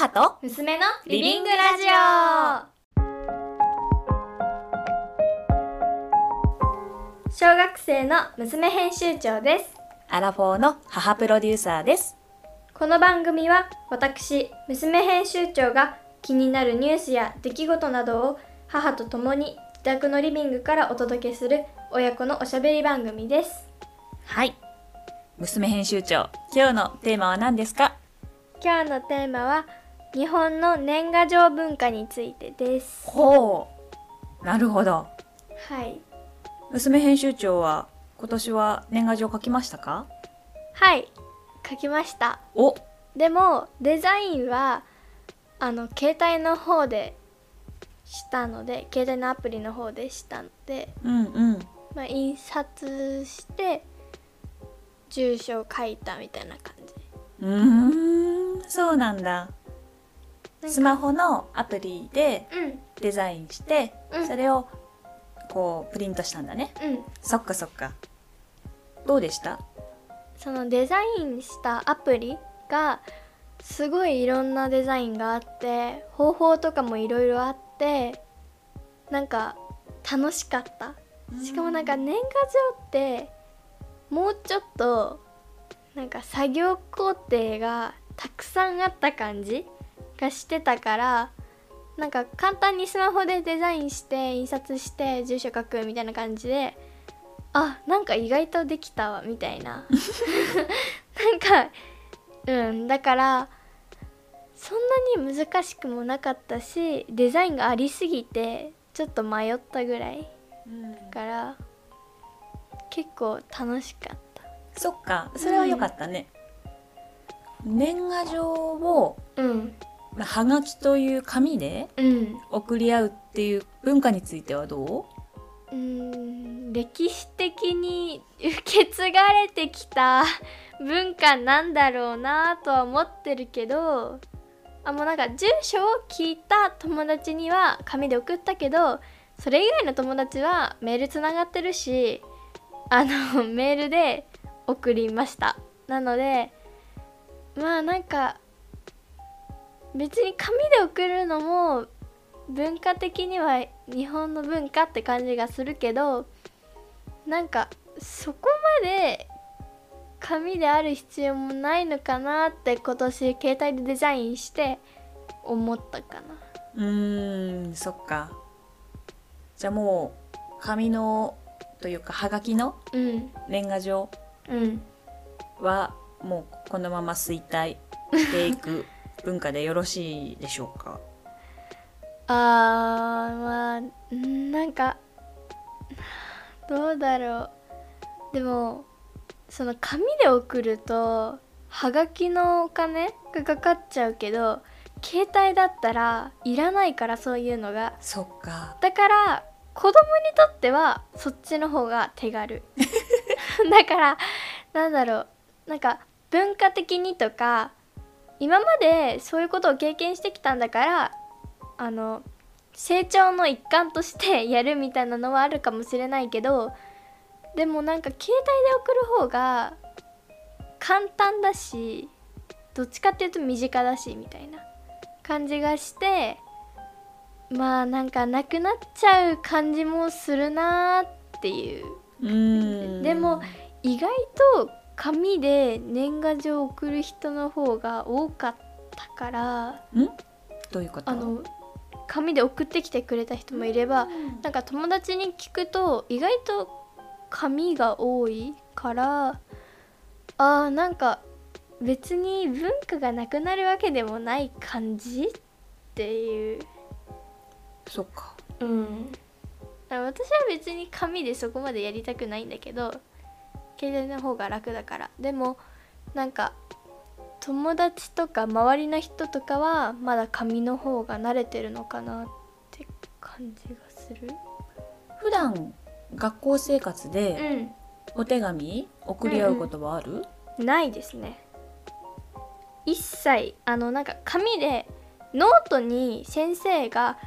母と娘のリビングラジオ小学生の娘編集長ですアラフォーの母プロデューサーです。この番組は私娘編集長が気になるニュースや出来事などを母と共に自宅のリビングからお届けする親子のおしゃべり番組ですはい。娘編集長、今日のテーマは何ですか？今日のテーマは日本の年賀状文化についてですほう。なるほど。はい娘編集長は今年は年賀状書きましたか？はい書きましたおでもデザインはあの携帯の方でしたので携帯のアプリの方でしたので、うんうん。まあ、印刷して住所を書いたみたいな感じうーん、そうなんだ。スマホのアプリでうん。デザインして、うん。それをこうプリントしたんだね。うん。そっかそっか。どうでした？そのデザインしたアプリがすごいいろんなデザインがあって方法とかもいろいろあってなんか楽しかった。しかもなんか年賀状ってもうちょっとなんか作業工程がたくさんあった感じがしてたからなんか簡単にスマホでデザインして印刷して住所書くみたいな感じであなんか意外とできたわみたいな。なんかうんだからそんなに難しくもなかったしデザインがありすぎてちょっと迷ったぐらいだから結構楽しかった。そっか、それは良かったね。年賀状を、うん。まあ、はがきという紙で送り合うっていう文化についてはどう？うん歴史的に受け継がれてきた文化なんだろうなとは思ってるけどあもうなんか住所を聞いた友達には紙で送ったけどそれ以外の友達はメールつながってるしあのメールで送りました。なのでまあなんか別に紙で送るのも文化的には日本の文化って感じがするけどなんかそこまで紙である必要もないのかなって今年携帯でデザインして思ったかな。うーんそっか。じゃあもう紙のというかはがきのうん。年賀状うん。はもうこのまま衰退していく文化でよろしいでしょうか？あーまあんなんかどうだろう。でもその紙で送るとはがきのお金がかかっちゃうけど携帯だったらいらないからそういうのが。そっか。だから子供にとってはそっちの方が手軽。だからなんだろう。なんか文化的にとか今までそういうことを経験してきたんだからあの成長の一環として やるみたいなのはあるかもしれないけどでもなんか携帯で送る方が簡単だしどっちかっていうと身近だしみたいな感じがしてまあなんかなくなっちゃう感じもするなーっていう。でも意外と紙で年賀状を送る人の方が多かったからん？どういうこと？あの紙で送ってきてくれた人もいればなんか友達に聞くと意外と紙が多いからあーなんか別に文化がなくなるわけでもない感じっていう。そっか。うん。私は別に紙でそこまでやりたくないんだけど携帯の方が楽だから。でもなんか友達とか周りの人とかはまだ紙の方が慣れてるのかなって感じがする。普段学校生活でうお手紙送り合うことはある、ん。ないですね。一切あのなんか紙でノートに先生が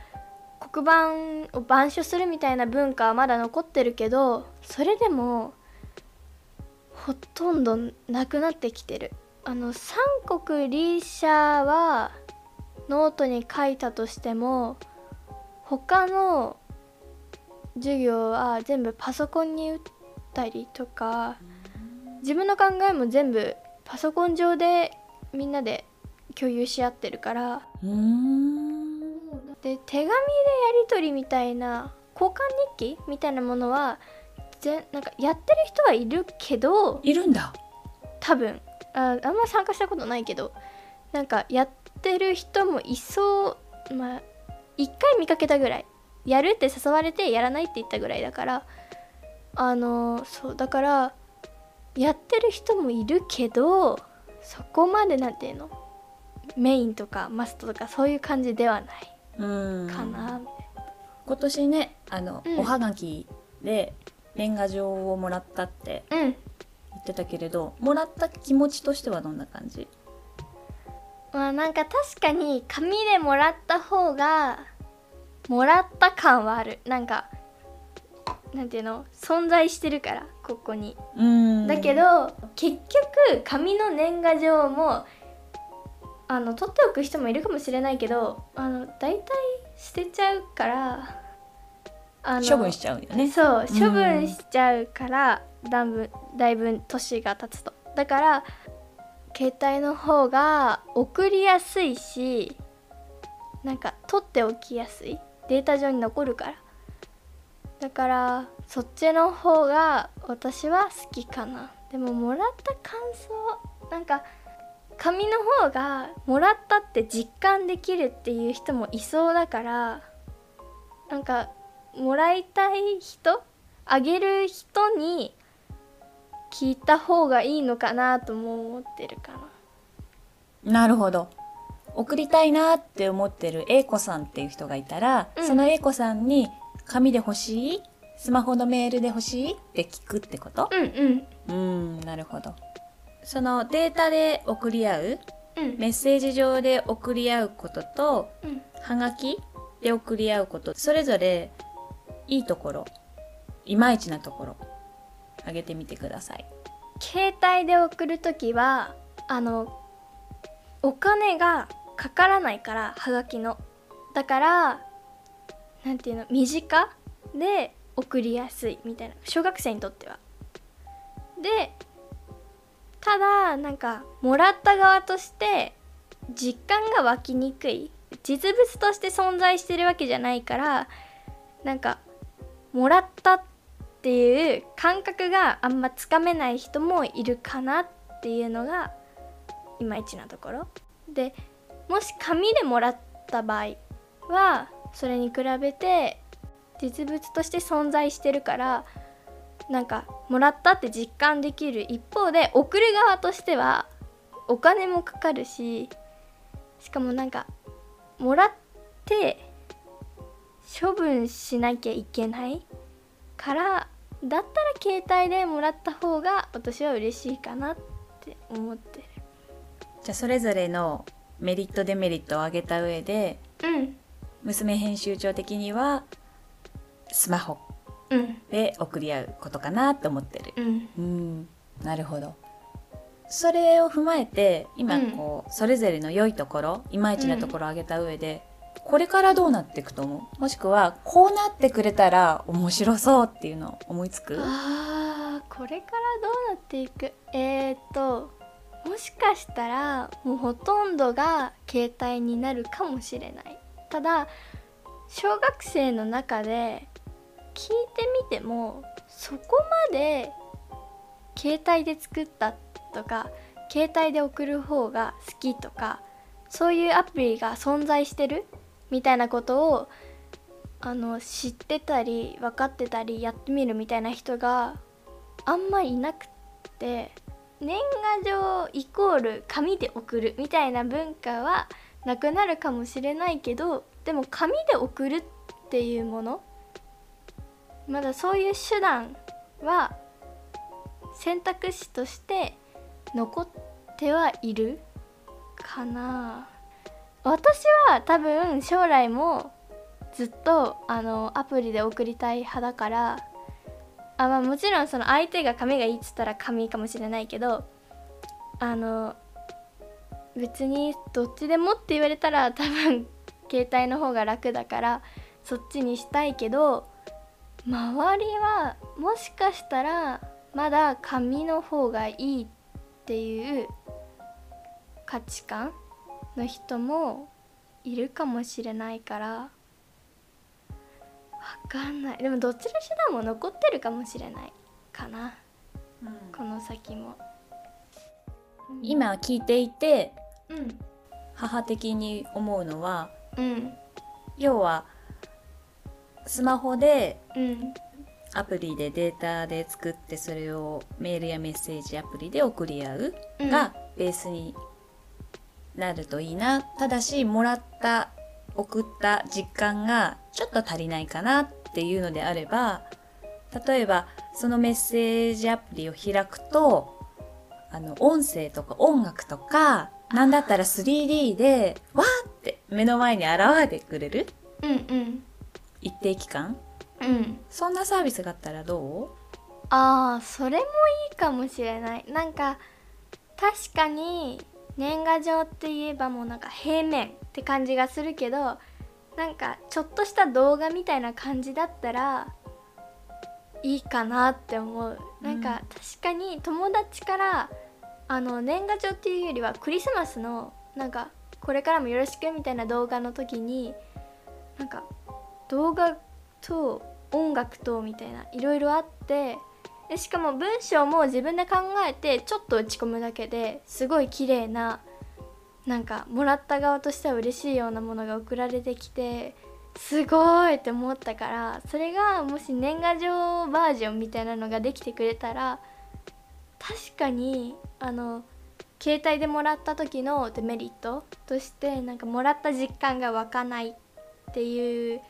黒板を板書するみたいな文化はまだ残ってるけどそれでもほとんどなくなってきてる。あの三国リーシャはノートに書いたとしても他の授業は全部パソコンに打ったりとか自分の考えも全部パソコン上でみんなで共有し合ってるから。で手紙でやり取りみたいな交換日記みたいなものはぜなんかやってる人はいるけどいるんだ。多分。ああんま参加したことないけどなんかやってる人もいそう。まあ一回見かけたぐらい。やるって誘われてやらないって言ったぐらいだから。あのそうだからやってる人もいるけどそこまでなんていうの？メインとかマストとかそういう感じではないうんかな、み今年ねあの、うん。おはがきで年賀状をもらったってうん。言ってたけれどもらった気持ちとしてはどんな感じ？まあなんか確かに紙でもらった方がもらった感はある。なんかなんていうの？存在してるからここに。うん。だけど結局紙の年賀状もあの取っておく人もいるかもしれないけどあの大体捨てちゃうから処分しちゃうよね。そううん。処分しちゃうからだいぶだいぶ年が経つと。だから携帯の方が送りやすいしなんか取っておきやすい。データ上に残るから。だからそっちの方が私は好きかな。でももらった感想なんか紙の方がもらったって実感できるっていう人もいそうだからなんかもらいたい人？あげる人に聞いた方がいいのかなとも思ってるかな。なるほど。送りたいなって思ってる A 子さんっていう人がいたら、うん。その A 子さんに紙で欲しい？スマホのメールで欲しいって聞くってこと？うんうん。うんなるほど。そのデータで送り合う？うん。メッセージ上で送り合うこととうん。はがきで送り合うことそれぞれいいところいまいちなところ挙げてみてください。携帯で送る時はあのお金がかからないからはがきの。だからなんていうの身近で送りやすいみたいな。小学生にとっては。でただなんかもらった側として実感が湧きにくい。実物として存在してるわけじゃないからなんかもらったっていう感覚があんまつかめない人もいるかなっていうのがいまいちなところ。でもし紙でもらった場合はそれに比べて実物として存在してるからなんかもらったって実感できる一方で送る側としてはお金もかかるししかもなんかもらって処分しなきゃいけないからだったら携帯でもらった方が私は嬉しいかなって思ってる。じゃあそれぞれのメリットデメリットを挙げた上でうん。娘編集長的にはスマホうん。で送り合うことかなと思ってる。うん。うん。なるほど。それを踏まえて今うん。こう、それぞれの良いところいまいちなところを挙げた上で、これからどうなっていくと思う？もしくはこうなってくれたら面白そうっていうのを思いつく？あーこれからどうなっていく？えー、っともしかしたらもうほとんどが携帯になるかもしれない。ただ小学生の中で聞いてみてもそこまで携帯で作ったとか携帯で送る方が好きとかそういうアプリが存在してる？みたいなことをあの知ってたり分かってたりやってみるみたいな人があんまりいなくって年賀状イコール紙で送るみたいな文化はなくなるかもしれないけどでも紙で送るっていうものまだそういう手段は選択肢として残ってはいるかな。私は多分将来もずっとあのアプリで送りたい派だからあ、まあ、もちろんその相手が紙がいいっつったら紙かもしれないけどあの別にどっちでもって言われたら多分携帯の方が楽だからそっちにしたいけど周りはもしかしたらまだ紙の方がいいっていう価値観の人もいるかもしれないからわかんない。でもどっちの手段も残ってるかもしれないかな。この先も。今聞いていてうん。母的に思うのはうん。要はスマホでうん。アプリでデータで作ってそれをメールやメッセージアプリで送り合ううん。がベースになるといいな。ただしもらった送った実感がちょっと足りないかなっていうのであれば例えばそのメッセージアプリを開くとあの音声とか音楽とかなんだったら 3D でわーって目の前に現れてくれるうんうん。一定期間うん。そんなサービスがあったらどああそれもいいかもしれない。なんか確かに年賀状って言えばもうなんか平面って感じがするけどなんかちょっとした動画みたいな感じだったらいいかなって思う。なんか確かに友達からあの年賀状っていうよりはクリスマスのなんかこれからもよろしくみたいな動画の時になんか動画と音楽とみたいないろいろあってでしかも文章も自分で考えてちょっと打ち込むだけですごい綺麗ななんかもらった側としては嬉しいようなものが送られてきてすごいって思ったからそれがもし年賀状バージョンみたいなのができてくれたら確かにあの携帯でもらった時のデメリットとしてなんかもらった実感が湧かないっていう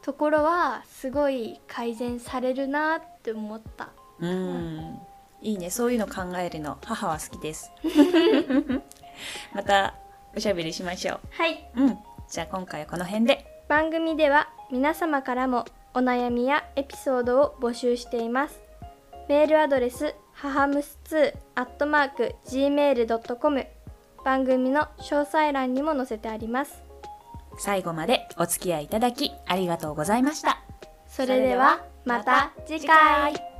ところはすごい改善されるなって思った。ううん。いいね。そういうの考えるの。母は好きです。またおしゃべりしましょはい、ううん。じゃあ今回はこの辺で。番組では皆様からもお悩みやエピソードを募集しています。メールアドレス母むす2アットマーク gmail.com 番組の詳細欄にも載せてあります。最後までお付き合いいただきありがとうございました。それではまた次回